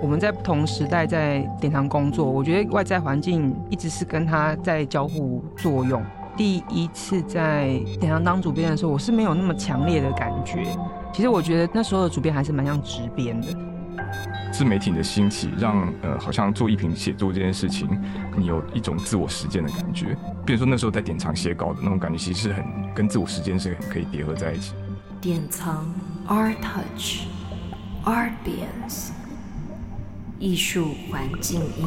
我们在不同时代在典藏工作，我觉得外在环境一直是跟他在交互作用。第一次在典藏当主编的时候，我是没有那么强烈的感觉。其实我觉得那时候的主编还是蛮像直编的。自媒体的兴起，让呃，好像做一评写作这件事情，你有一种自我实践的感觉。比如说那时候在典藏写稿的那种感觉，其实是很跟自我实践是很可以叠合在一起。典藏 Art Touch Art Beans 艺术环境音。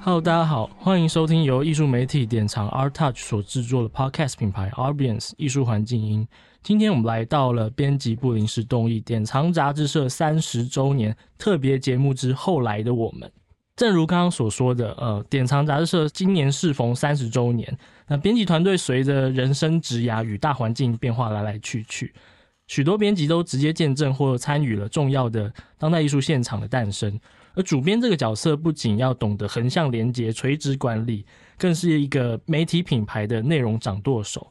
Hello，大家好，欢迎收听由艺术媒体典藏 Art Touch 所制作的 Podcast 品牌 Arbiance 艺术环境音。今天我们来到了编辑部临时动议典藏杂志社三十周年特别节目之后来的我们。正如刚刚所说的，呃，典藏杂志社今年适逢三十周年，那编辑团队随着人生职涯与大环境变化来来去去，许多编辑都直接见证或参与了重要的当代艺术现场的诞生。而主编这个角色不仅要懂得横向连接、垂直管理，更是一个媒体品牌的内容掌舵手。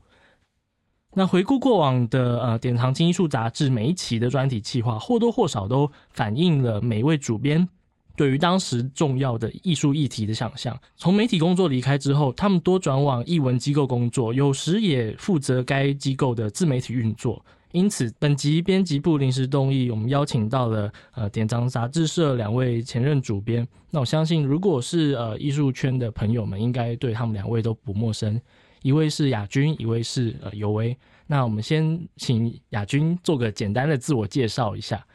那回顾过往的呃典藏金艺术杂志每一期的专题企划，或多或少都反映了每位主编对于当时重要的艺术议题的想象。从媒体工作离开之后，他们多转往艺文机构工作，有时也负责该机构的自媒体运作。因此，本集编辑部临时动议，我们邀请到了呃典藏杂志社两位前任主编。那我相信，如果是呃艺术圈的朋友们，应该对他们两位都不陌生。一位是亚军，一位是呃尤威。那我们先请亚军做个简单的自我介绍一下。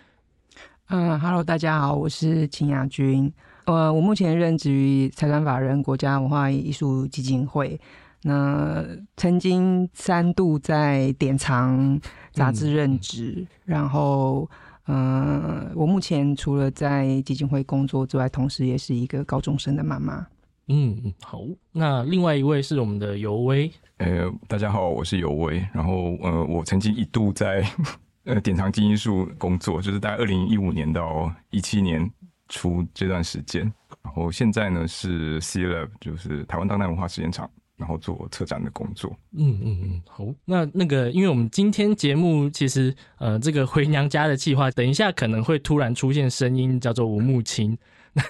嗯，Hello，大家好，我是秦亚军。呃，我目前任职于财团法人国家文化艺术基金会。那曾经三度在典藏杂志任职，然后，嗯，我目前除了在基金会工作之外，同时也是一个高中生的妈妈。嗯，好。那另外一位是我们的尤威。呃，大家好，我是尤威。然后，呃，我曾经一度在呃典藏基因术工作，就是在二零一五年到一七年初这段时间。然后现在呢是 C Lab，就是台湾当代文化实验场。然后做策展的工作。嗯嗯嗯，好。那那个，因为我们今天节目其实呃，这个回娘家的计划，等一下可能会突然出现声音，叫做吴木青。那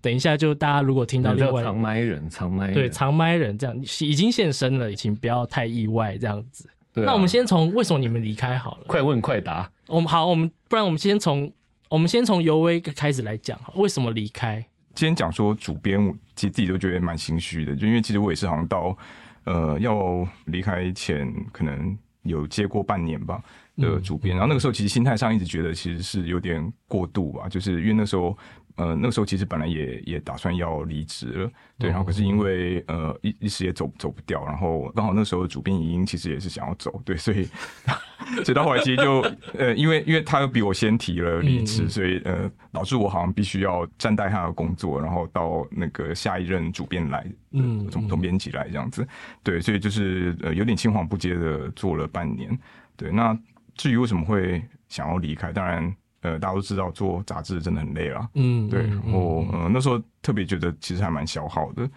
等一下就大家如果听到另外长麦人，长麦对长麦人这样已经现身了，请不要太意外这样子。那我们先从为什么你们离开好了，快问快答。我们好，我们不然我们先从我们先从尤威开始来讲，为什么离开？今天讲说主编，我其实自己都觉得蛮心虚的，就因为其实我也是好像到呃要离开前，可能有接过半年吧的主编，然后那个时候其实心态上一直觉得其实是有点过度吧，就是因为那时候。呃，那个时候其实本来也也打算要离职了，对，然后可是因为呃一一时也走走不掉，然后刚好那时候主编莹莹其实也是想要走，对，所以 所以到后来其实就呃因为因为他又比我先提了离职，所以呃导致我好像必须要暂代他的工作，然后到那个下一任主编来，嗯，总总编辑来这样子，对，所以就是呃有点青黄不接的做了半年，对，那至于为什么会想要离开，当然。呃，大家都知道做杂志真的很累了，嗯，对。然后，呃，那时候特别觉得其实还蛮消耗的，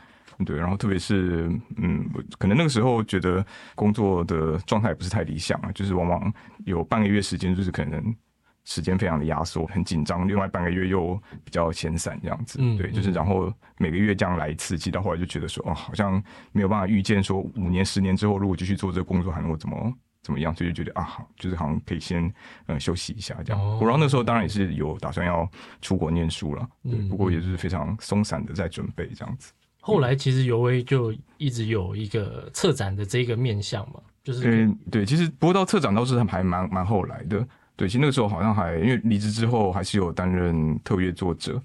对。然后，特别是，嗯，可能那个时候觉得工作的状态不是太理想啊，就是往往有半个月时间，就是可能时间非常的压缩，很紧张；另外半个月又比较闲散这样子，对。就是然后每个月这样来一次，其实到后来就觉得说，哦，好像没有办法预见说五年、十年之后，如果继续做这个工作，还能够怎么。怎么样？所以就觉得啊，好，就是好像可以先呃休息一下这样。然后那时候当然也是有打算要出国念书了，对，不过也是非常松散的在准备这样子。后来其实尤威就一直有一个策展的这个面向嘛，就是嗯对，其实不过到策展倒是还蛮蛮后来的。对，其实那个时候好像还因为离职之后还是有担任特约作者，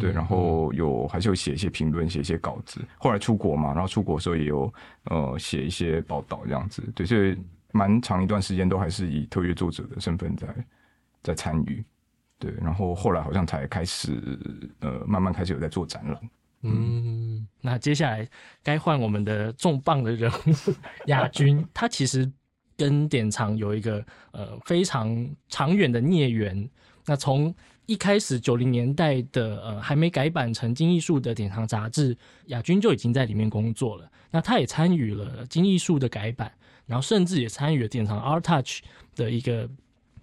对，然后有还是有写一些评论，写一些稿子。后来出国嘛，然后出国的时候也有呃写一些报道这样子。对，所以。蛮长一段时间都还是以特约作者的身份在在参与，对，然后后来好像才开始呃慢慢开始有在做展览。嗯，那接下来该换我们的重磅的人物亚军，他其实跟典藏有一个呃非常长远的孽缘。那从一开始九零年代的呃还没改版成金艺术的典藏杂志，亚军就已经在里面工作了。那他也参与了金艺术的改版，然后甚至也参与了典藏 Art Touch 的一个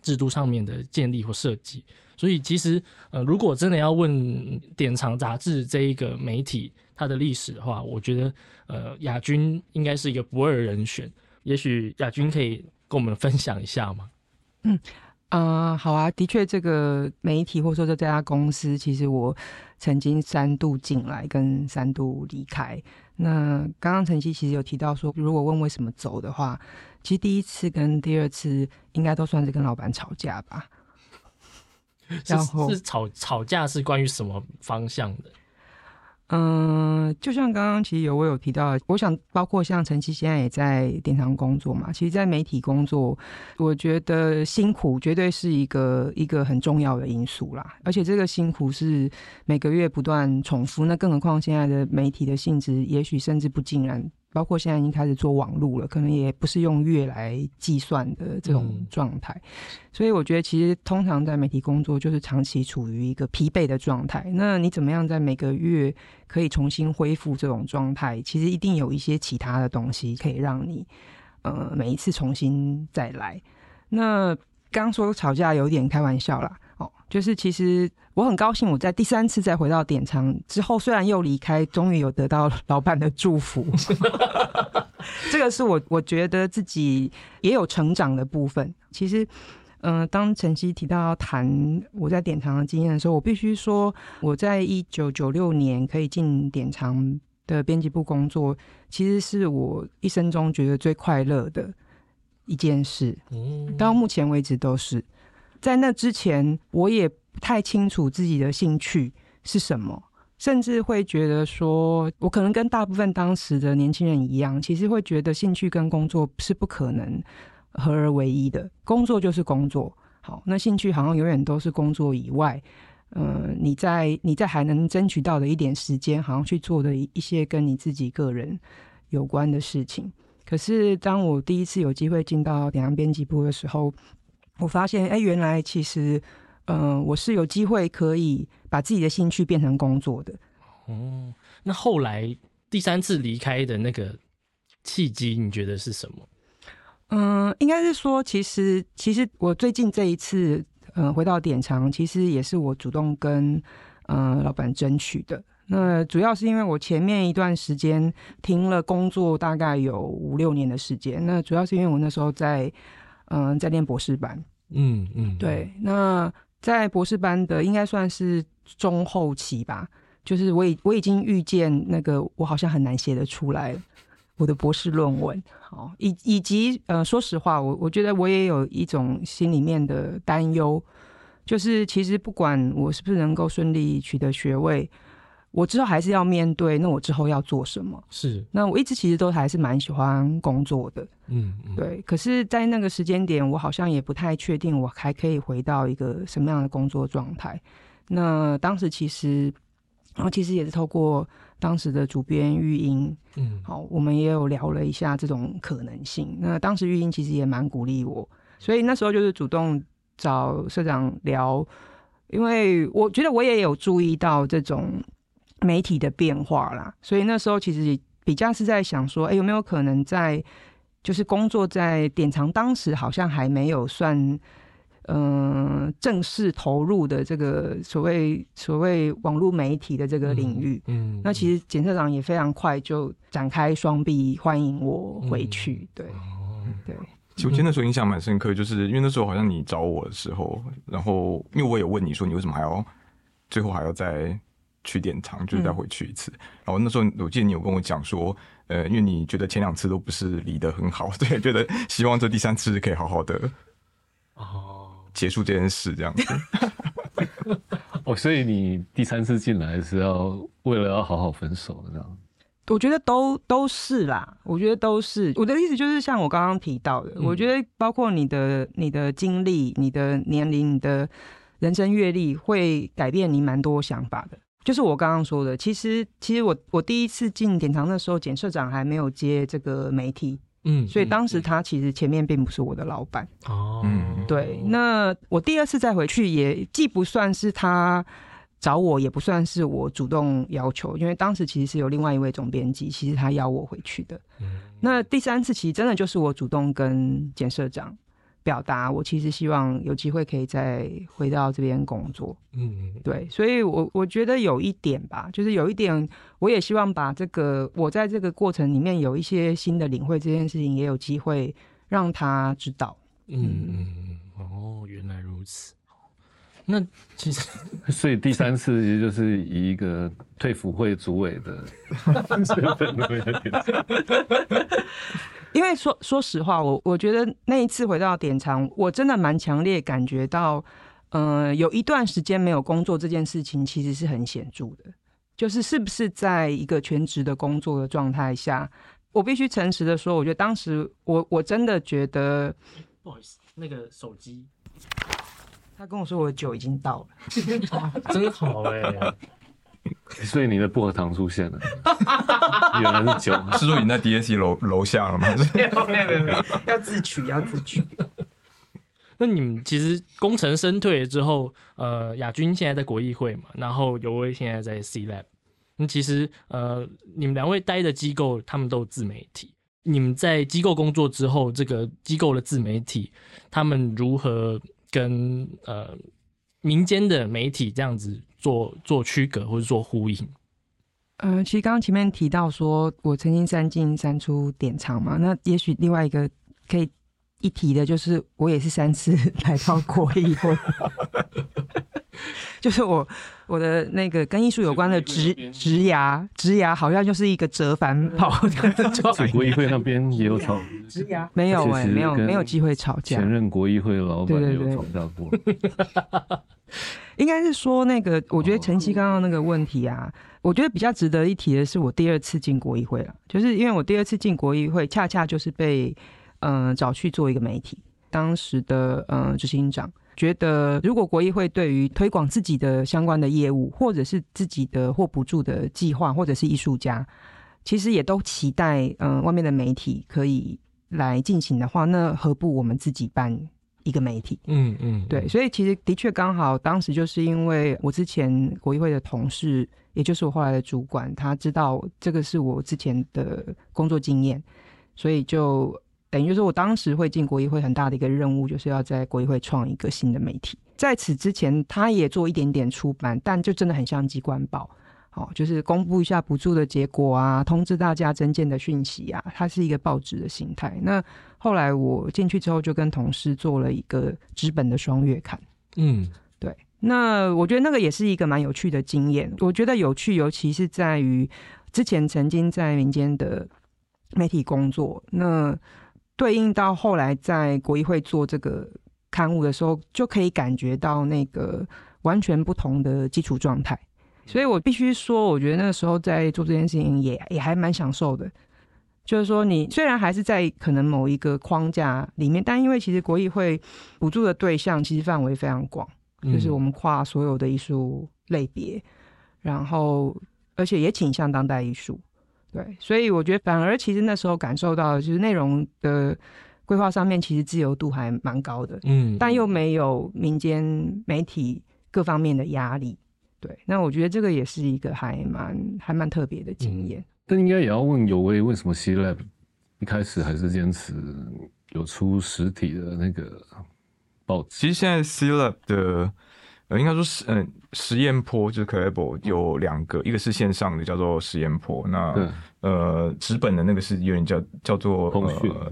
制度上面的建立或设计。所以其实呃，如果真的要问典藏杂志这一个媒体它的历史的话，我觉得呃亚军应该是一个不二人选。也许亚军可以跟我们分享一下吗？嗯。啊，好啊，的确，这个媒体或者说这家公司，其实我曾经三度进来，跟三度离开。那刚刚陈曦其实有提到说，如果问为什么走的话，其实第一次跟第二次应该都算是跟老板吵架吧。然后是吵吵架是关于什么方向的？嗯，就像刚刚其实有我有提到，我想包括像陈曦现在也在电商工作嘛，其实，在媒体工作，我觉得辛苦绝对是一个一个很重要的因素啦。而且这个辛苦是每个月不断重复，那更何况现在的媒体的性质，也许甚至不尽然。包括现在已经开始做网络了，可能也不是用月来计算的这种状态，所以我觉得其实通常在媒体工作就是长期处于一个疲惫的状态。那你怎么样在每个月可以重新恢复这种状态？其实一定有一些其他的东西可以让你呃每一次重新再来。那刚说吵架有点开玩笑啦。哦，就是其实我很高兴，我在第三次再回到典藏之后，虽然又离开，终于有得到老板的祝福。这个是我我觉得自己也有成长的部分。其实，嗯，当晨曦提到要谈我在典藏的经验的时候，我必须说，我在一九九六年可以进典藏的编辑部工作，其实是我一生中觉得最快乐的一件事。嗯，到目前为止都是。在那之前，我也不太清楚自己的兴趣是什么，甚至会觉得说，我可能跟大部分当时的年轻人一样，其实会觉得兴趣跟工作是不可能合而为一的。工作就是工作，好，那兴趣好像永远都是工作以外，嗯，你在你在还能争取到的一点时间，好像去做的一些跟你自己个人有关的事情。可是，当我第一次有机会进到点亮编辑部的时候，我发现，哎，原来其实，嗯，我是有机会可以把自己的兴趣变成工作的。哦，那后来第三次离开的那个契机，你觉得是什么？嗯，应该是说，其实，其实我最近这一次，嗯，回到典藏，其实也是我主动跟嗯老板争取的。那主要是因为我前面一段时间停了工作，大概有五六年的时间。那主要是因为我那时候在。嗯，在念博士班，嗯嗯，对。那在博士班的应该算是中后期吧，就是我已我已经预见那个我好像很难写得出来我的博士论文，好，以以及呃，说实话，我我觉得我也有一种心里面的担忧，就是其实不管我是不是能够顺利取得学位。我之后还是要面对，那我之后要做什么？是，那我一直其实都还是蛮喜欢工作的，嗯，对。可是，在那个时间点，我好像也不太确定我还可以回到一个什么样的工作状态。那当时其实，然后其实也是透过当时的主编玉英，嗯，好，我们也有聊了一下这种可能性。那当时玉英其实也蛮鼓励我，所以那时候就是主动找社长聊，因为我觉得我也有注意到这种。媒体的变化啦，所以那时候其实比较是在想说，哎，有没有可能在就是工作在典藏，当时好像还没有算嗯正式投入的这个所谓所谓网络媒体的这个领域。嗯，那其实检测长也非常快就展开双臂欢迎我回去。对，对，其实我记得那时候印象蛮深刻，就是因为那时候好像你找我的时候，然后因为我有问你说你为什么还要最后还要在。去典藏，就是再回去一次。然后那时候我记得你有跟我讲说，呃，因为你觉得前两次都不是离得很好，所以，觉得希望这第三次可以好好的哦结束这件事这样子。哦，所以你第三次进来是要为了要好好分手这样？我觉得都都是啦，我觉得都是。我的意思就是像我刚刚提到的，我觉得包括你的你的经历、你的年龄、你的人生阅历，会改变你蛮多想法的。就是我刚刚说的，其实其实我我第一次进典藏的时候，检社长还没有接这个媒体嗯，所以当时他其实前面并不是我的老板。哦，嗯对，那我第二次再回去也既不算是他找我，也不算是我主动要求，因为当时其实是有另外一位总编辑，其实他邀我回去的。嗯那第三次其实真的就是我主动跟简社长表达，我其实希望有机会可以再回到这边工作。嗯对，所以我我觉得有一点吧，就是有一点，我也希望把这个我在这个过程里面有一些新的领会，这件事情也有机会让他知道。嗯嗯嗯，哦，原来如此。那其实 所以第三次其实就是以一个退辅会主委的 身份因为说说实话，我我觉得那一次回到典藏，我真的蛮强烈感觉到，呃，有一段时间没有工作这件事情其实是很显著的，就是是不是在一个全职的工作的状态下，我必须诚实的说，我觉得当时我我真的觉得，不好意思，那个手机。他跟我说我的酒已经到了，真好哎，所以你的薄荷糖出现了，原来是酒。是说你在 DSC 楼楼下了吗？没有没有没有，要自取要自取。那你们其实功成身退了之后，呃，亚军现在在国议会嘛，然后尤威现在在 C Lab。那其实呃，你们两位待的机构，他们都有自媒体。你们在机构工作之后，这个机构的自媒体，他们如何跟呃民间的媒体这样子做做区隔或者做呼应？嗯，其实刚刚前面提到说我曾经三进三出典藏嘛，那也许另外一个可以一提的就是我也是三次 来到国艺会，就是我我的那个跟艺术有关的职职涯职涯好像就是一个折返跑的状所以国议会那边也有吵，职涯。没有哎、没有没有机会吵架。前，任国议会的老板有吵架过。应该是说那个，我觉得晨曦刚刚那个问题啊，我觉得比较值得一提的是，我第二次进国议会了，就是因为我第二次进国议会，恰恰就是被嗯、呃找去做一个媒体，当时的嗯、呃执行长觉得，如果国议会对于推广自己的相关的业务，或者是自己的或补助的计划，或者是艺术家，其实也都期待嗯、呃外面的媒体可以来进行的话，那何不我们自己办一个媒体？嗯嗯，对，所以其实的确刚好，当时就是因为我之前国议会的同事，也就是我后来的主管，他知道这个是我之前的工作经验，所以就等于就是我当时会进国议会很大的一个任务，就是要在国议会创一个新的媒体。在此之前，他也做一点点出版，但就真的很像机关报。哦，就是公布一下补助的结果啊，通知大家增建的讯息啊，它是一个报纸的形态。那后来我进去之后，就跟同事做了一个纸本的双月刊。嗯对，那我觉得那个也是一个蛮有趣的经验。我觉得有趣，尤其是在于之前曾经在民间的媒体工作，那对应到后来在国议会做这个刊物的时候，就可以感觉到那个完全不同的基础状态。所以我必须说，我觉得那个时候在做这件事情也也还蛮享受的。就是说，你虽然还是在可能某一个框架里面，但因为其实国议会补助的对象其实范围非常广，嗯就是我们跨所有的艺术类别，然后而且也倾向当代艺术，对，所以我觉得反而其实那时候感受到的就是内容的规划上面其实自由度还蛮高的，嗯，但又没有民间媒体各方面的压力。对，那我觉得这个也是一个还蛮还蛮特别的经验。但应该也要问有为，为什么 C Lab 一开始还是坚持有出实体的那个报纸？其实现在 C Lab 的呃，应该说实嗯、实验坡就是 Collabo 有两个，一个是线上的叫做实验坡，那对。呃纸本的那个是有点叫叫做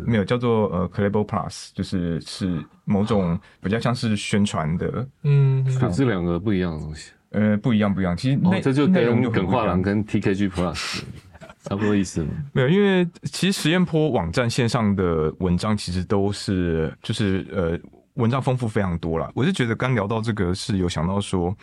没有叫做呃 Collabo Plus，就是是某种 比较像是宣传的，嗯就这两个不一样的东西。呃不一样不一样，其实内、，哦这就内容跟就很不一样。耿画廊跟 TKG Plus 差不多意思吗？没有，因为其实实验坡网站线上的文章其实都是就是呃文章丰富非常多啦。我是觉得刚聊到这个是有想到说，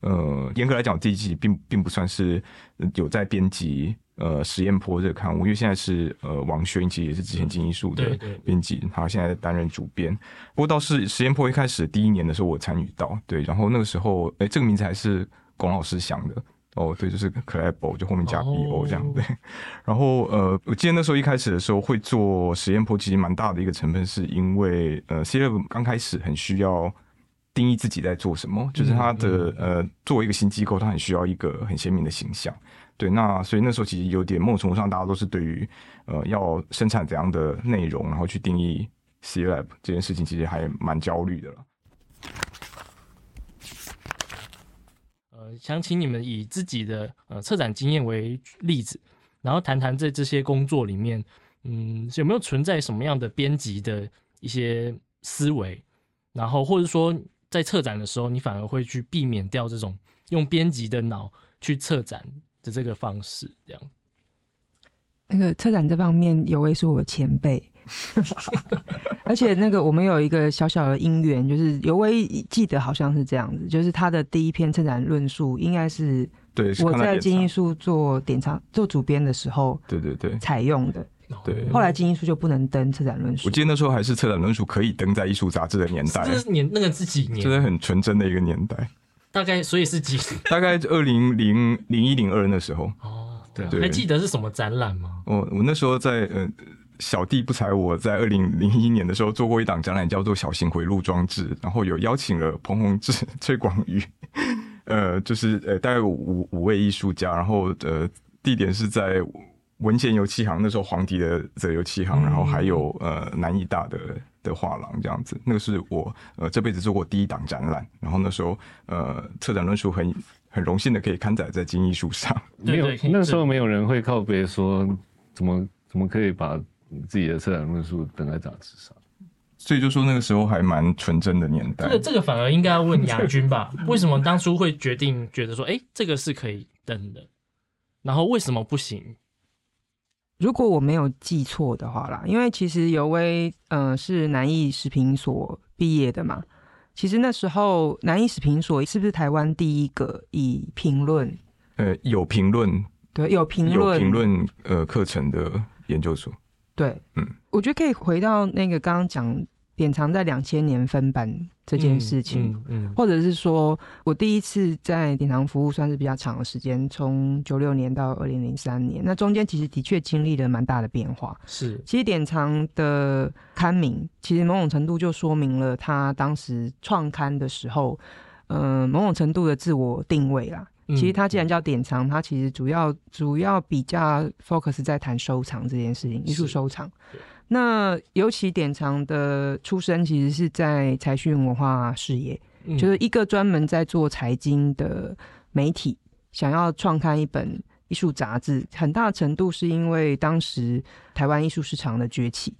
呃，严格来讲，第一季并并不算是呃有在编辑呃实验坡这个刊物，因为现在是呃王轩其实也是之前金艺术的编辑，他现在担任主编。不过倒是实验坡一开始第一年的时候我参与到，对，然后那个时候哎、这个名字还是龚老师想的。哦，对，就是 collabo，就后面加 bo 这样哦对。然后呃，我记得那时候一开始的时候会做实验坡，其实蛮大的一个成分，是因为呃 C Lab 刚开始很需要定义自己在做什么，就是它的、呃作为一个新机构，它很需要一个很鲜明的形象。对，那所以那时候其实有点某种程度上，大家都是对于呃要生产怎样的内容，然后去定义 C Lab 这件事情，其实还蛮焦虑的了。想请你们以自己的呃策展经验为例子，然后谈谈在这些工作里面，嗯，有没有存在什么样的编辑的一些思维，然后或者说在策展的时候，你反而会去避免掉这种用编辑的脑去策展的这个方式，这样。那个策展这方面，有位是我前辈，而且那个我们有一个小小的因缘，就是尤威记得好像是这样子，就是他的第一篇策展论述应该是对，我在金艺术做典藏做主编的时候对对对。采用的，对后来金艺术就不能登策展论述我。记得那时候还是策展论述可以登在艺术杂志的年代，这是年那个是几这是年？很纯真的一个年代，大概所以是几？大概二零零零一零二那时候，哦，对还记得是什么展览吗？我我那时候在呃小弟不才我在二零零一年的时候做过一档展览，叫做小型回路装置，然后有邀请了彭宏志、崔广宇，呃，就是呃大概五五位艺术家，然后呃地点是在文贤油漆行，那时候黄迪的这油漆行，嗯。然后还有呃南艺大的。的画廊这样子，那个是我呃这辈子做过第一档展览，然后那时候呃策展论述很很荣幸的可以刊载在金艺术上，没有那时候没有人会靠别说怎么怎么可以把自己的策展论述登在杂志上。所以就说那个时候还蛮纯真的年代这。个这个反而应该要问亚军吧？为什么当初会决定觉得说，哎、这个是可以登的，然后为什么不行？如果我没有记错的话啦，因为其实尤威呃是南艺食品所毕业的嘛，其实那时候南艺食品所是不是台湾第一个以评论呃，有评论，对有评论有论评论呃课程的研究所，对，嗯，我觉得可以回到那个刚刚讲典藏在两千年分版这件事情，嗯，嗯或者是说我第一次在典藏服务算是比较长的时间，从九六年到二零零三年，那中间其实的确经历了蛮大的变化。是其实典藏的刊名，其实某种程度就说明了他当时创刊的时候，呃，某种程度的自我定位啦。嗯其实它既然叫典藏，它其实主要主要比较 focus 在谈收藏这件事情，艺术收藏。那尤其典藏的出身其实是在财讯文化事业，嗯就是一个专门在做财经的媒体，想要创刊一本艺术杂志，很大程度是因为当时台湾艺术市场的崛起。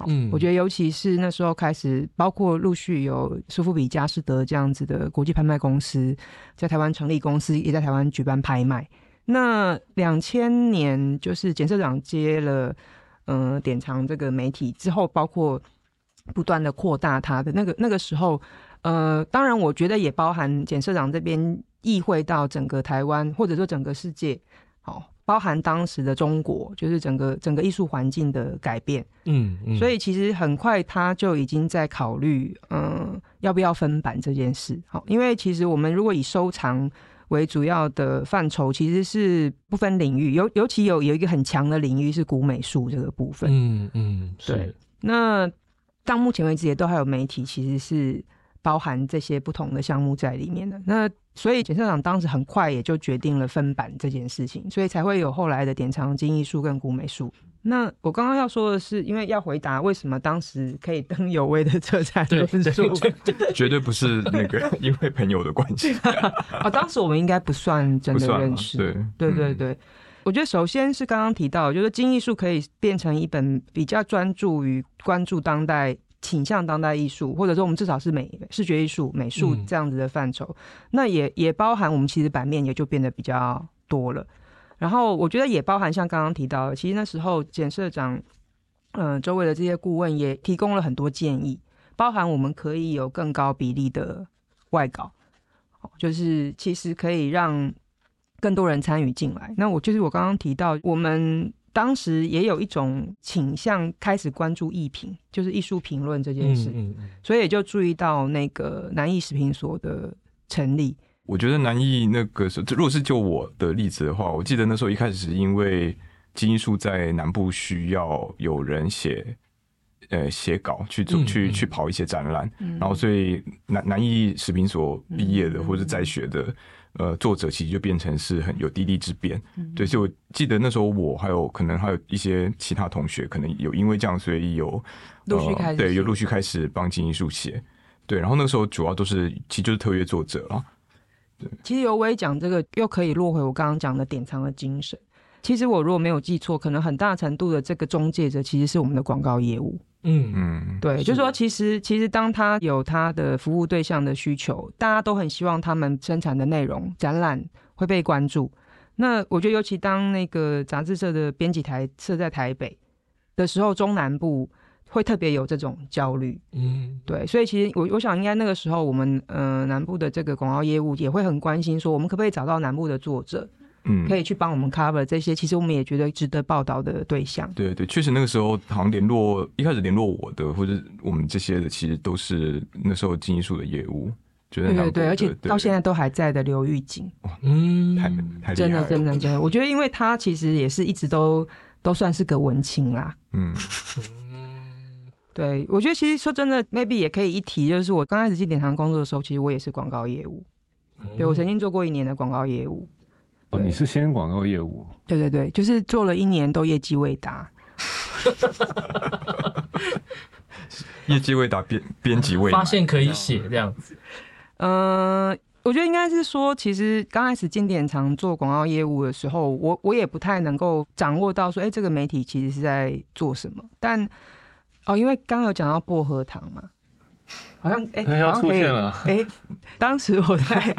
好嗯我觉得尤其是那时候开始，包括陆续有苏富比、佳士得这样子的国际拍卖公司在台湾成立公司，也在台湾举办拍卖。那两千年就是简社长接了呃典藏这个媒体之后，包括不断的扩大它的那个那个时候，呃，当然我觉得也包含简社长这边意会到整个台湾或者说整个世界，好、包含当时的中国，就是整个整个艺术环境的改变。嗯嗯，所以其实很快他就已经在考虑，嗯、要不要分版这件事。好，因为其实我们如果以收藏为主要的范畴，其实是不分领域，尤尤其有有一个很强的领域是古美术这个部分。嗯嗯对那到目前为止，也都还有媒体其实是包含这些不同的项目在里面的。那所以检社长当时很快也就决定了分版这件事情，所以才会有后来的典藏金艺术跟古美术。那我刚刚要说的是，因为要回答为什么当时可以登有威的车站对论述 绝对不是那个 因为朋友的关系，哦，当时我们应该不算真的认识，对嗯对对对，我觉得首先是刚刚提到，就是金艺术可以变成一本比较专注于关注当代、倾向当代艺术，或者说我们至少是美视觉艺术、美术嗯这样子的范畴。那也也包含我们其实版面也就变得比较多了。然后我觉得也包含像刚刚提到的，其实那时候简社长，嗯、周围的这些顾问也提供了很多建议，包含我们可以有更高比例的外稿。哦就是其实可以让更多人参与进来。那我就是我刚刚提到，我们当时也有一种倾向开始关注艺评，就是艺术评论这件事，嗯嗯嗯所以也就注意到那个南艺食品所的成立。我觉得南艺那个时候，如果是就我的例子的话，我记得那时候一开始是因为基因术在南部需要有人写。呃，写稿去做去去跑一些展览，然后所以南南艺食品所毕业的或者在学的呃作者，其实就变成是很有滴滴之变。对，所以我记得那时候我还有可能还有一些其他同学，可能有因为这样，所以有陆续开始对有陆续开始帮金艺术写。对，然后那个时候主要都是其实就是特约作者了。对，其实尤伟讲这个又可以落回我刚刚讲的典藏的精神。其实我如果没有记错，可能很大程度的这个中介者其实是我们的广告业务。嗯嗯，对，就是说，其实其实当他有他的服务对象的需求，大家都很希望他们生产的内容展览会被关注。那我觉得，尤其当那个杂志社的编辑台设在台北的时候，中南部会特别有这种焦虑。嗯，对，所以其实我我想，应该那个时候我们呃南部的这个广告业务也会很关心，说我们可不可以找到南部的作者。嗯，可以去帮我们 cover 这些，其实我们也觉得值得报道的对象。对对，确实那个时候好像联络一开始联络我的，或者我们这些的，其实都是那时候金艺术的业务。觉得对对，而且到现在都还在的刘玉锦，嗯，太太真的真的真的，我觉得因为他其实也是一直都都算是个文青啦。嗯，对，我觉得其实说真的，maybe 也可以一提，就是我刚开始进典藏工作的时候，其实我也是广告业务，对我曾经做过一年的广告业务。哦，你是先广告业务？对对对，就是做了一年都业绩未达，业绩未达，编编辑未发现可以写这样子。嗯，我觉得应该是说，其实刚开始进典藏做广告业务的时候，我我也不太能够掌握到说，哎，这个媒体其实是在做什么。但哦，因为刚刚有讲到薄荷糖嘛。好像哎，要出现了哎！当时我在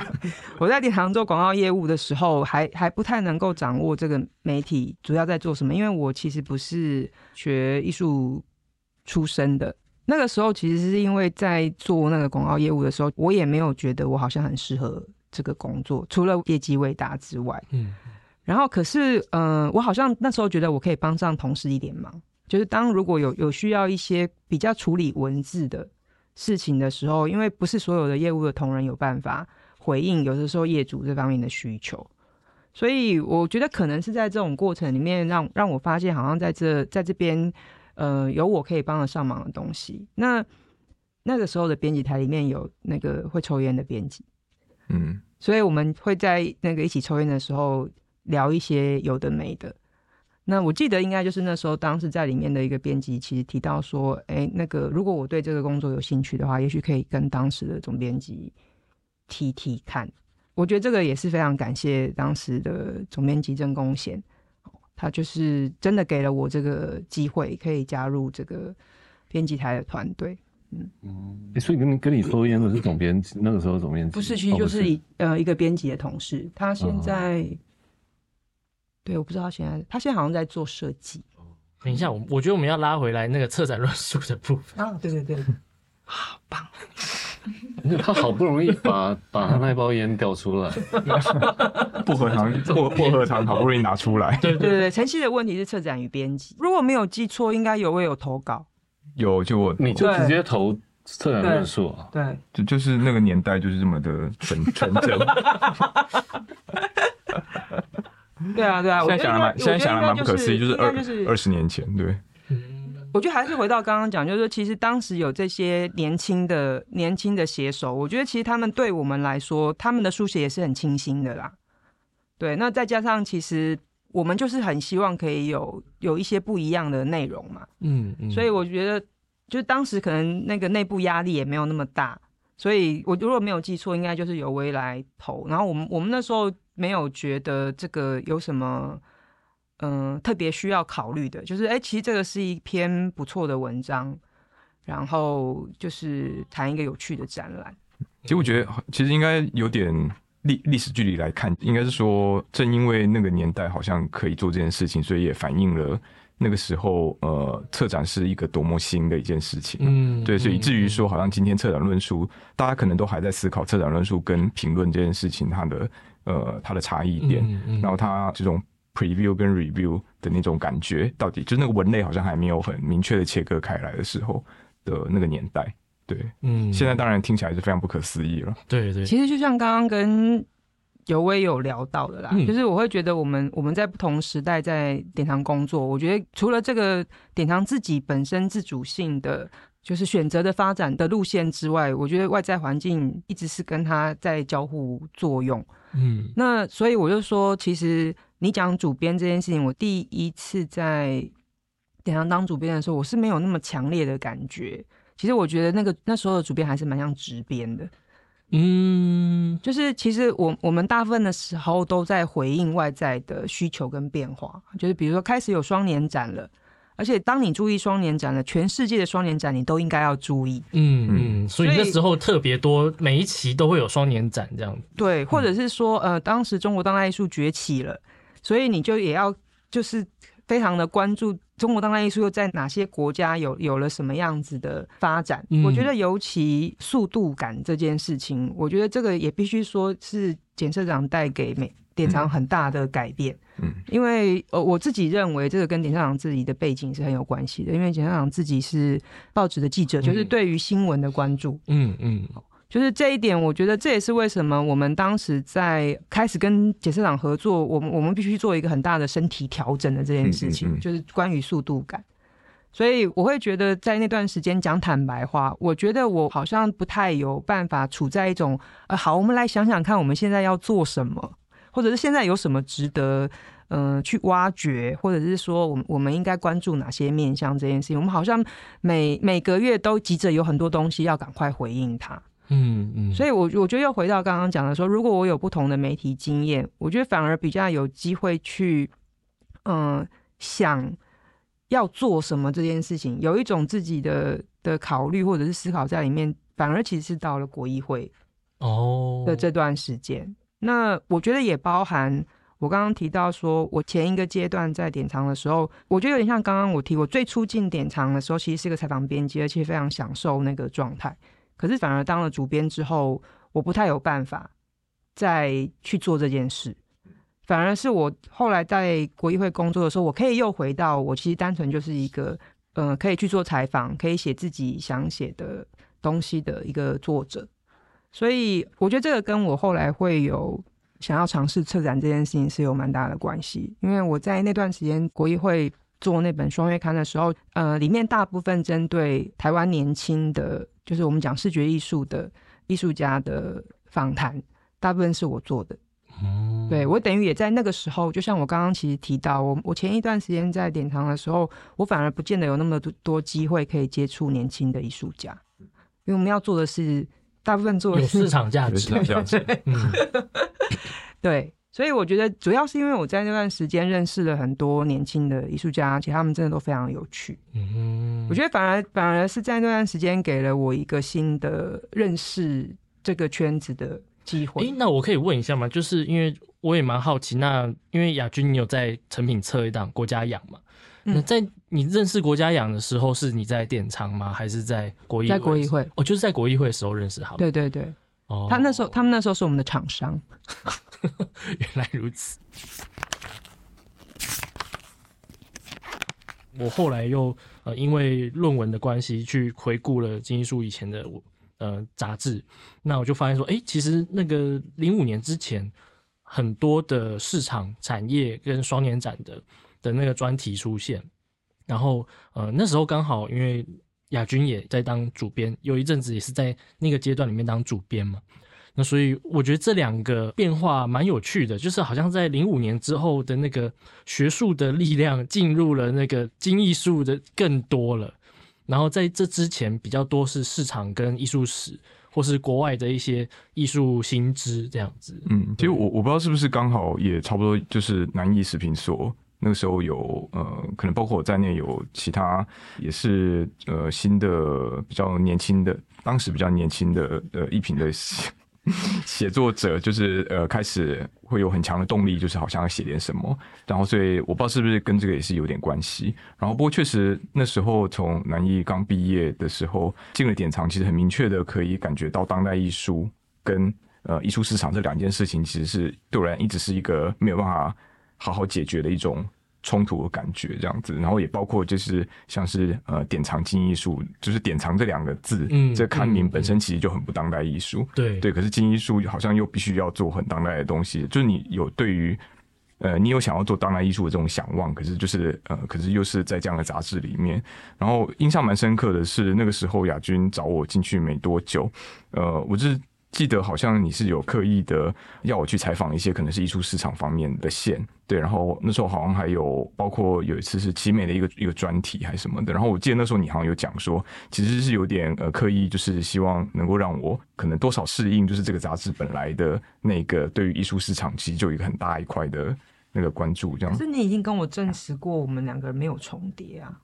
我在电行做广告业务的时候，还还不太能够掌握这个媒体主要在做什么，因为我其实不是学艺术出身的。那个时候其实是因为在做那个广告业务的时候，我也没有觉得我好像很适合这个工作，除了业绩未达之外。嗯，然后可是嗯，我好像那时候觉得我可以帮上同事一点忙，就是当如果有有需要一些比较处理文字的。事情的时候，因为不是所有的业务的同仁有办法回应，有的时候业主这方面的需求，所以我觉得可能是在这种过程里面，让让我发现好像在这在这边，呃，有我可以帮得上忙的东西。那那个时候的编辑台里面有那个会抽烟的编辑，嗯，所以我们会在那个一起抽烟的时候聊一些有的没的。那我记得应该就是那时候，当时在里面的一个编辑，其实提到说，哎，那个如果我对这个工作有兴趣的话，也许可以跟当时的总编辑提提看。我觉得这个也是非常感谢当时的总编辑郑公贤，他就是真的给了我这个机会，可以加入这个编辑台的团队。嗯嗯，所以跟跟你抽烟的是总编辑，那个时候总编辑不是，其实就是一呃一个编辑的同事，他现在。对，我不知道他现在，他现在好像在做设计。等一下，我我觉得我们要拉回来那个策展论述的部分啊，对对对，好棒！他好不容易把把他那包烟掉出来，薄荷糖薄薄荷糖好不容易拿出来。对对对，晨曦的问题是策展与编辑，如果没有记错，应该有位有投稿，有就我你就直接投策展论述啊？对，就就是那个年代就是这么的纯纯真。对啊，对啊，现在想来蛮，现在想来蛮不可思议，就是二二十年前，对。我觉得还是回到刚刚讲，就是说，其实当时有这些年轻的年轻的写手，我觉得其实他们对我们来说，他们的书写也是很清新的啦。对，那再加上其实我们就是很希望可以有有一些不一样的内容嘛。嗯嗯。所以我觉得，就是当时可能那个内部压力也没有那么大，所以我如果没有记错，应该就是由微来投。然后我们我们那时候。没有觉得这个有什么，嗯，特别需要考虑的，就是哎，其实这个是一篇不错的文章，然后就是谈一个有趣的展览。其实我觉得，其实应该有点历历史距离来看，应该是说，正因为那个年代好像可以做这件事情，所以也反映了那个时候，呃，策展是一个多么新的一件事情。嗯，对，所以以至于说，好像今天策展论述，大家可能都还在思考策展论述跟评论这件事情，它的。呃，它的差异点，然后它这种 preview 跟 review 的那种感觉，到底就是那个文类好像还没有很明确的切割开来的时候的那个年代，对，嗯，现在当然听起来是非常不可思议了。对对，其实就像刚刚跟尤威有聊到的啦，嗯就是我会觉得我们我们在不同时代在典藏工作，我觉得除了这个典藏自己本身自主性的。就是选择的发展的路线之外，我觉得外在环境一直是跟它在交互作用。嗯那所以我就说，其实你讲主编这件事情，我第一次在典藏当主编的时候，我是没有那么强烈的感觉。其实我觉得那个那时候的主编还是蛮像直编的，嗯就是其实我我们大部分的时候都在回应外在的需求跟变化，就是比如说开始有双年展了。而且，当你注意双年展了，全世界的双年展你都应该要注意。嗯嗯，所以那时候特别多，每一期都会有双年展这样子。对，或者是说，呃，当时中国当代艺术崛起了，所以你就也要就是非常的关注中国当代艺术又在哪些国家有有了什么样子的发展。嗯。我觉得尤其速度感这件事情，我觉得这个也必须说是简社长带给美典藏很大的改变。嗯，因为呃，我自己认为这个跟典校长自己的背景是很有关系的，因为典校长自己是报纸的记者，就是对于新闻的关注，嗯嗯就是这一点，我觉得这也是为什么我们当时在开始跟检社长合作，我们我们必须做一个很大的身体调整的这件事情，嗯嗯嗯就是关于速度感。所以我会觉得，在那段时间讲坦白话，我觉得我好像不太有办法处在一种呃，好，我们来想想看，我们现在要做什么，或者是现在有什么值得嗯、呃去挖掘，或者是说我们我们应该关注哪些面向这件事情。我们好像每每个月都急着有很多东西要赶快回应它。嗯嗯，所以我，我觉得又回到刚刚讲的说，如果我有不同的媒体经验，我觉得反而比较有机会去，嗯、想要做什么这件事情，有一种自己的的考虑或者是思考在里面，反而其实是到了国议会哦的这段时间。那我觉得也包含我刚刚提到说，我前一个阶段在典藏的时候，我觉得有点像刚刚我提，我最初进典藏的时候，其实是个采访编辑，而且非常享受那个状态。可是反而当了主编之后，我不太有办法再去做这件事。反而是我后来在国议会工作的时候，我可以又回到我其实单纯就是一个，呃，可以去做采访，可以写自己想写的东西的一个作者。所以我觉得这个跟我后来会有想要尝试策展这件事情是有蛮大的关系。因为我在那段时间国议会做那本双月刊的时候，呃，里面大部分针对台湾年轻的，就是我们讲视觉艺术的艺术家的访谈，大部分是我做的。嗯。对我等于也在那个时候，就像我刚刚其实提到，我我前一段时间在典藏的时候，我反而不见得有那么多多机会可以接触年轻的艺术家，因为我们要做的是大部分做的是有市场价值有市，场价值。嗯。对，所以我觉得主要是因为我在那段时间认识了很多年轻的艺术家，而且他们真的都非常有趣。嗯，我觉得反而反而是在那段时间给了我一个新的认识这个圈子的机会。诶，那我可以问一下吗？就是因为我也蛮好奇，那因为亚军你有在成品测一档国家养嘛？嗯那在你认识国家养的时候，是你在典藏吗？还是在国议在国议会，哦，就是在国议会的时候认识好。对对对，哦，他那时候他们那时候是我们的厂商。原来如此。我后来又呃，因为论文的关系，去回顾了金艺术以前的呃杂志，那我就发现说，哎、其实那个零五年之前，很多的市场产业跟双年展的的那个专题出现，然后呃那时候刚好因为亚军也在当主编，有一阵子也是在那个阶段里面当主编嘛，那所以我觉得这两个变化蛮有趣的，就是好像在零五年之后的那个学术的力量进入了那个精艺术的更多了，然后在这之前比较多是市场跟艺术史，或是国外的一些艺术新知这样子。嗯，其实我我不知道是不是刚好也差不多，就是南艺食品所那个时候有呃，可能包括我在内有其他也是呃新的比较年轻的，当时比较年轻的呃艺品的写 写作者，就是呃开始会有很强的动力，就是好像要写点什么，然后所以我不知道是不是跟这个也是有点关系。然后不过确实那时候从南艺刚毕业的时候进了典藏，其实很明确的可以感觉到当代艺术跟呃艺术市场这两件事情，其实是对我来一直是一个没有办法好好解决的一种冲突的感觉这样子，然后也包括就是像是呃典藏金艺术，就是典藏这两个字，嗯这刊名嗯本身其实就很不当代艺术，对。对，可是金艺术好像又必须要做很当代的东西，就是你有对于呃，你有想要做当代艺术的这种想望，可是就是呃，可是又是在这样的杂志里面。然后印象蛮深刻的是，那个时候亚军找我进去没多久，呃，我是记得好像你是有刻意的要我去采访一些可能是艺术市场方面的线，对。然后那时候好像还有包括有一次是奇美的一个一个专题还是什么的。然后我记得那时候你好像有讲说，其实是有点呃刻意，就是希望能够让我可能多少适应，就是这个杂志本来的那个对于艺术市场其实就有一个很大一块的那个关注，这样可。是你已经跟我证实过，我们两个人没有重叠啊。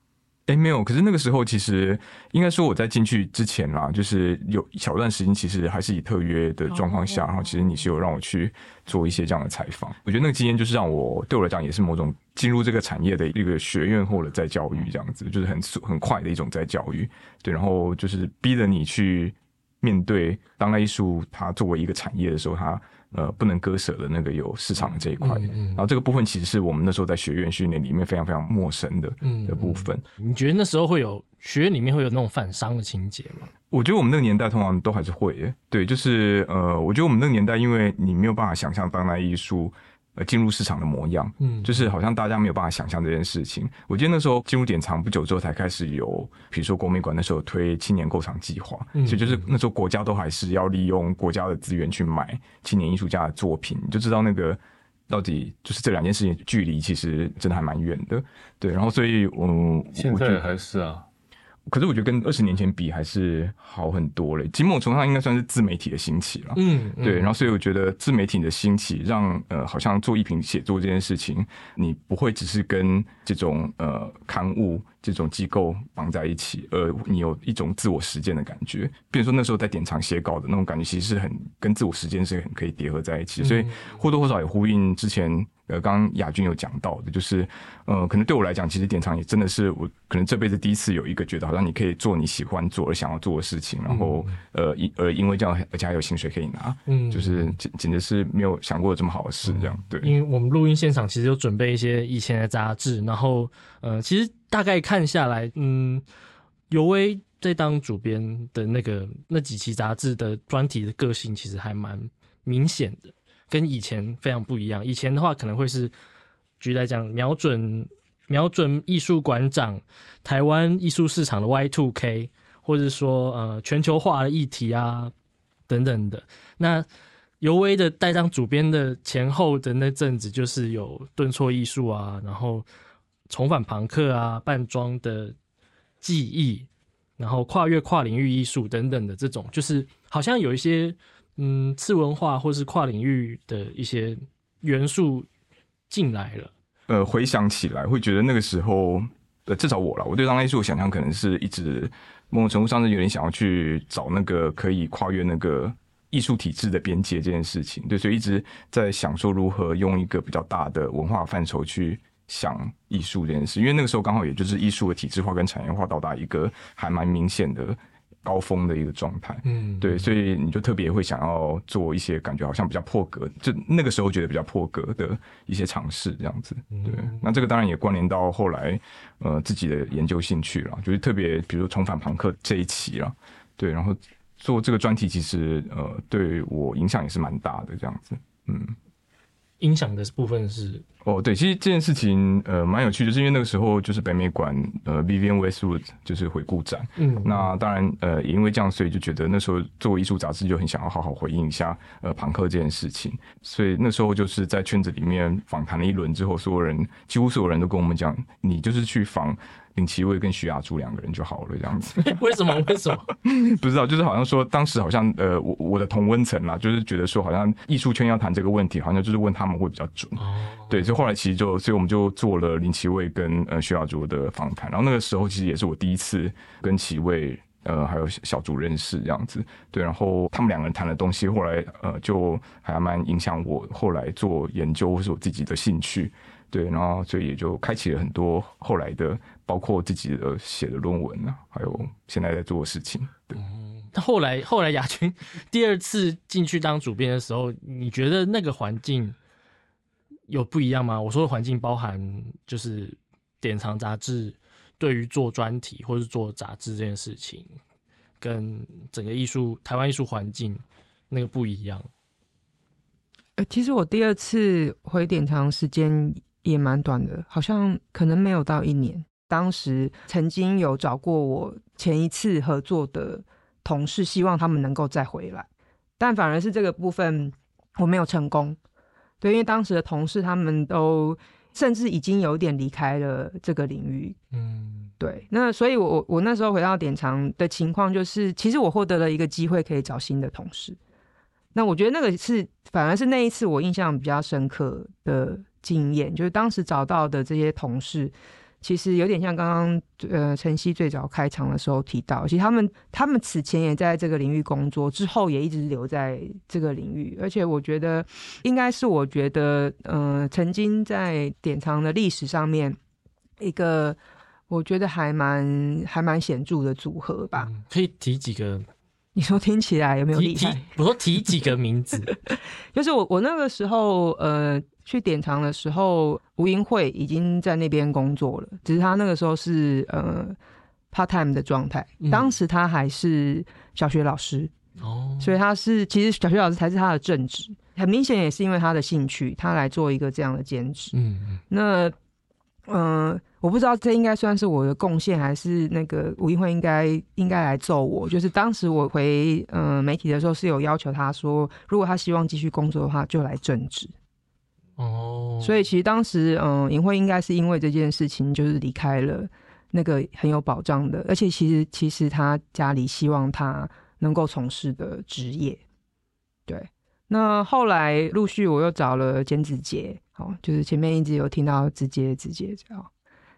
哎，没有。可是那个时候，其实应该说我在进去之前啦，就是有一小段时间，其实还是以特约的状况下，哦然后其实你是有让我去做一些这样的采访。我觉得那个经验就是让我对我来讲也是某种进入这个产业的一个学院或者在教育这样子，就是很速很快的一种在教育。对，然后就是逼着你去面对当代艺术它作为一个产业的时候，它呃不能割舍的那个有市场的这一块。嗯嗯然后这个部分其实是我们那时候在学院训练里面非常非常陌生的嗯的部分。你觉得那时候会有学院里面会有那种反商的情节吗？我觉得我们那个年代通常都还是会耶，对，就是呃，我觉得我们那个年代，因为你没有办法想象当代艺术呃进入市场的模样，嗯就是好像大家没有办法想象这件事情。我记得那时候进入典藏不久之后，才开始有，比如说国美馆那时候有推青年购藏计划，嗯所以就是那时候国家都还是要利用国家的资源去买青年艺术家的作品，你就知道那个。到底就是这两件事情距离其实真的还蛮远的，对，然后所以，嗯，现我觉得在还是啊，可是我觉得跟二十年前比还是好很多了。某种程度上应该算是自媒体的兴起了。嗯，嗯对，然后所以我觉得自媒体的兴起，让呃好像做一评写作这件事情，你不会只是跟这种呃刊物这种机构绑在一起，而你有一种自我实践的感觉。比如说那时候在典藏写稿的那种感觉，其实是很跟自我实践是很可以叠合在一起，所以或多或少也呼应之前。呃，刚刚亚军有讲到的，就是，呃，可能对我来讲，其实典藏也真的是我可能这辈子第一次有一个觉得好像你可以做你喜欢做而想要做的事情，然后呃，因呃因为这样，而且还有薪水可以拿，嗯就是简简直是没有想过有这么好的事，这样对。因为我们录音现场其实有准备一些以前的杂志，然后呃，其实大概看下来，嗯，尤威在当主编的那个那几期杂志的专题的个性其实还蛮明显的，跟以前非常不一样。以前的话可能会是举例来讲，瞄准瞄准艺术馆长、台湾艺术市场的 Y two K，或者说呃全球化的议题啊等等的。那尤威的带当主编的前后的那阵子，就是有顿挫艺术啊，然后重返朋克啊，扮装的记忆，然后跨越跨领域艺术等等的这种，就是好像有一些嗯次文化或是跨领域的一些元素进来了。呃，回想起来会觉得那个时候，呃，至少我啦，我对当代艺术的想象可能是一直某种程度上是有点想要去找那个可以跨越那个艺术体制的边界这件事情，对，所以一直在想说如何用一个比较大的文化范畴去想艺术这件事，因为那个时候刚好也就是艺术的体制化跟产业化到达一个还蛮明显的高峰的一个状态，嗯，对，所以你就特别会想要做一些感觉好像比较破格，就那个时候觉得比较破格的一些尝试，这样子。对，那这个当然也关联到后来呃自己的研究兴趣了，就是特别比如说重返朋克这一期了，对，然后做这个专题其实呃对我影响也是蛮大的，这样子。嗯，影响的部分是哦，对，其实这件事情呃蛮有趣的，就是因为那个时候就是北美馆呃 Vivian Westwood 就是回顾展，嗯。那当然呃也因为这样，所以就觉得那时候作为艺术杂志就很想要好好回应一下呃朋克这件事情，所以那时候就是在圈子里面访谈了一轮之后，所有人几乎所有人都跟我们讲，你就是去访林奇卫跟徐雅珠两个人就好了，这样子。为什么？为什么？不知道，就是好像说当时好像呃我我的同温层啦，就是觉得说好像艺术圈要谈这个问题，好像就是问他们会比较准。哦，对，所以后来其实就，所以我们就做了林奇卫跟呃徐雅珠的访谈，然后那个时候其实也是我第一次跟奇卫呃还有小竹认识这样子，对，然后他们两个人谈的东西，后来呃就还蛮影响我后来做研究或是我自己的兴趣，对，然后所以也就开启了很多后来的，包括自己的写的论文啊，还有现在在做的事情，对。那后来后来亚军第二次进去当主编的时候，你觉得那个环境有不一样吗？我说的环境包含就是典藏杂志对于做专题或是做杂志这件事情，跟整个艺术台湾艺术环境那个不一样。呃，其实我第二次回典藏时间也蛮短的，好像可能没有到一年。当时曾经有找过我前一次合作的同事，希望他们能够再回来，但反而是这个部分我没有成功。对，因为当时的同事他们都甚至已经有点离开了这个领域。嗯，对。那所以，我我那时候回到典藏的情况就是，其实我获得了一个机会，可以找新的同事。那我觉得那个是反而是那一次我印象比较深刻的经验，就是当时找到的这些同事。其实有点像刚刚呃晨曦最早开场的时候提到，其实他们他们此前也在这个领域工作，之后也一直留在这个领域，而且我觉得应该是我觉得嗯曾经在典藏的历史上面一个我觉得还蛮还蛮显著的组合吧。可以提几个？你说听起来有没有厉害？我说提几个名字，就是我我那个时候呃。去典藏的时候，吴英慧已经在那边工作了，只是他那个时候是呃 part time 的状态。当时他还是小学老师哦，所以他是其实小学老师才是他的正职。很明显也是因为他的兴趣，他来做一个这样的兼职。嗯，那嗯，我不知道这应该算是我的贡献，还是那个吴英慧应该应该来揍我。就是当时我回嗯媒体的时候，是有要求他说，如果他希望继续工作的话，就来正职。哦，所以其实当时，嗯，尹慧应该是因为这件事情，就是离开了那个很有保障的，而且其实其实他家里希望他能够从事的职业。对，那后来陆续我又找了简子杰，哦，就是前面一直有听到子杰子杰这样，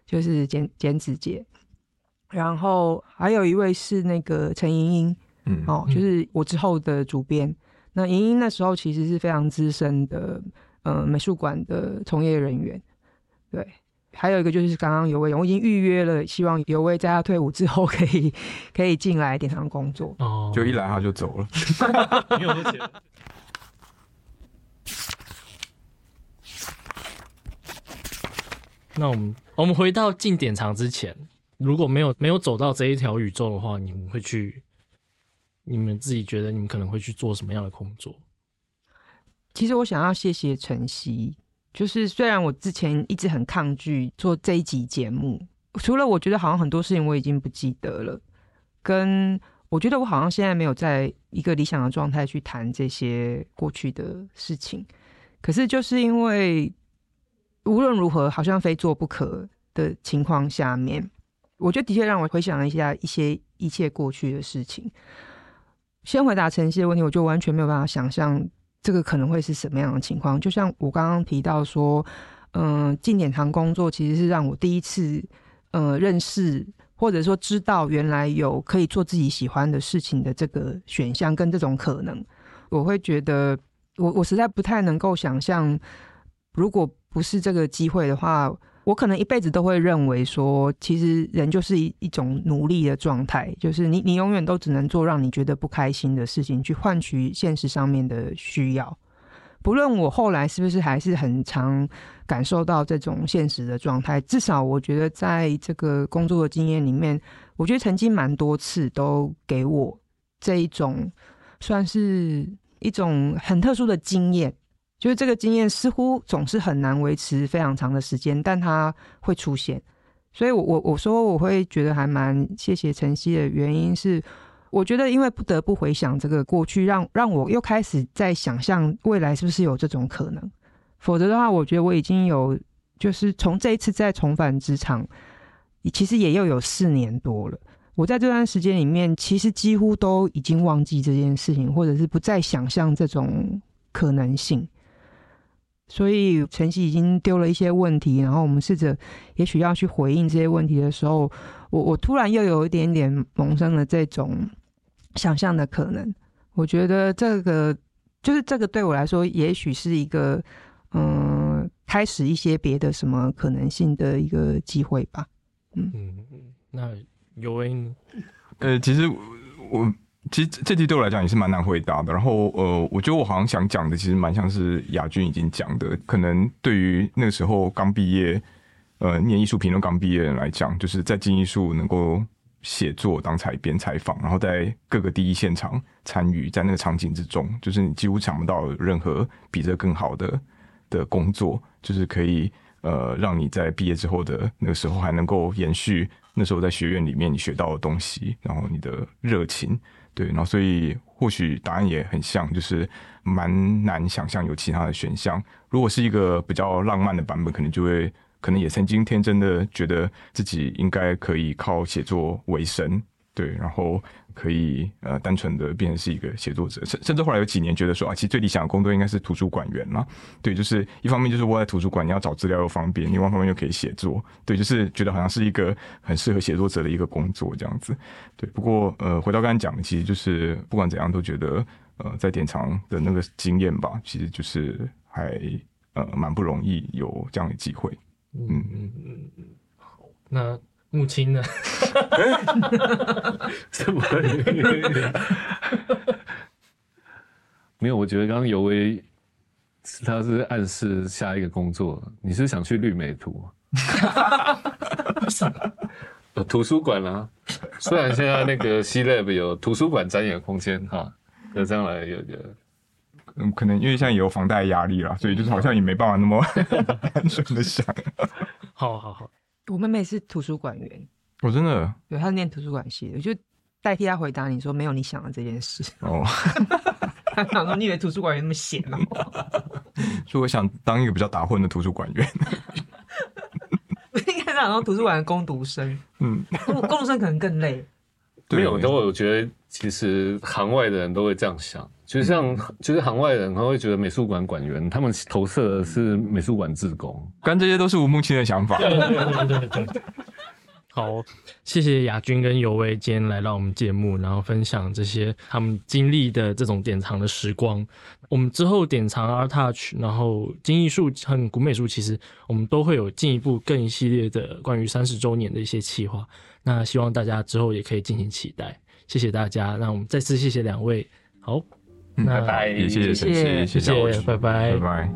就是简简子杰，然后还有一位是那个陈莹莹，嗯，哦，就是我之后的主编。那莹莹那时候其实是非常资深的。嗯，美术馆的从业人员，对，还有一个就是刚刚有位，我已经预约了，希望有位在他退伍之后 可以可以进来典藏工作。哦，就一来他就走了。没有钱。那我们我们回到进典藏之前，如果没有没有走到这一条宇宙的话，你们会去？你们自己觉得你们可能会去做什么样的工作？其实我想要谢谢晨曦，就是虽然我之前一直很抗拒做这一集节目，除了我觉得好像很多事情我已经不记得了，跟我觉得我好像现在没有在一个理想的状态去谈这些过去的事情，可是就是因为无论如何好像非做不可的情况下面，我觉得的确让我回想了一下一些一切过去的事情。先回答晨曦的问题，我就完全没有办法想象。这个可能会是什么样的情况？就像我刚刚提到说，嗯，进典堂工作其实是让我第一次，呃，认识或者说知道原来有可以做自己喜欢的事情的这个选项跟这种可能。我会觉得，我我实在不太能够想象，如果不是这个机会的话。我可能一辈子都会认为说，其实人就是一一种奴隶的状态，就是你你永远都只能做让你觉得不开心的事情，去换取现实上面的需要。不论我后来是不是还是很常感受到这种现实的状态，至少我觉得在这个工作的经验里面，我觉得曾经蛮多次都给我这一种算是一种很特殊的经验。就是这个经验似乎总是很难维持非常长的时间，但它会出现。所以，我我我说我会觉得还蛮谢谢晨曦的原因是，我觉得因为不得不回想这个过去，让让我又开始在想象未来是不是有这种可能。否则的话，我觉得我已经有就是从这一次再重返职场，其实也又有四年多了。我在这段时间里面，其实几乎都已经忘记这件事情，或者是不再想象这种可能性。所以晨曦已经丢了一些问题，然后我们试着也许要去回应这些问题的时候，我我突然又有一点点萌生了这种想象的可能。我觉得这个就是这个对我来说，也许是一个嗯，开始一些别的什么可能性的一个机会吧。嗯嗯，那尤威呢？呃，其实我其实这题对我来讲也是蛮难回答的。然后呃，我觉得我好像想讲的其实蛮像是亚军已经讲的，可能对于那个时候刚毕业，呃，念艺术评论刚毕业的人来讲，就是在进艺术能够写作、当采编、采访，然后在各个第一现场参与，在那个场景之中，就是你几乎想不到任何比这更好的的工作，就是可以呃让你在毕业之后的那个时候还能够延续那时候在学院里面你学到的东西，然后你的热情。对，然后所以或许答案也很像，就是蛮难想象有其他的选项。如果是一个比较浪漫的版本，可能就会可能也曾经天真的觉得自己应该可以靠写作为生。对，然后可以呃单纯的变成是一个写作者，甚甚至后来有几年觉得说啊，其实最理想的工作应该是图书馆员嘛。对，就是一方面就是窝在图书馆，你要找资料又方便；，另外一方面又可以写作。对，就是觉得好像是一个很适合写作者的一个工作这样子。对，不过呃，回到刚才讲的，其实就是不管怎样都觉得呃，在典藏的那个经验吧，其实就是还呃蛮不容易有这样的机会。嗯嗯嗯嗯，好，那。母亲呢？什么？没有，我觉得刚刚尤为他是暗示下一个工作，你是想去绿美图？有 图书馆啊，虽然现在那个 C Lab 有图书馆展演空间哈，那将来有个，嗯，可能因为现在有房贷压力了，所以就是好像也没办法那么单纯的想。好好好。我妹妹是图书馆员，我真的对，她是念图书馆系的，我就代替她回答你说没有你想的这件事。哦，他想说你以为图书馆员那么闲吗？所以我想当一个比较打混的图书馆员。应该是当图书馆的攻读生，嗯，攻读生可能更累。没有，但我觉得其实行外的人都会这样想。就像就是行外人，他会觉得美术馆馆员，他们投射的是美术馆职工，但这些都是吴梦青的想法。对对对对对。好，谢谢雅君跟尤威今天来到我们节目，然后分享这些他们经历的这种典藏的时光。我们之后典藏 Art Touch，然后金艺术和古美术，其实我们都会有进一步更一系列的关于三十周年的一些企划。那希望大家之后也可以进行期待。谢谢大家，那我们再次谢谢两位。好，那拜，谢谢，谢谢，拜拜，拜拜。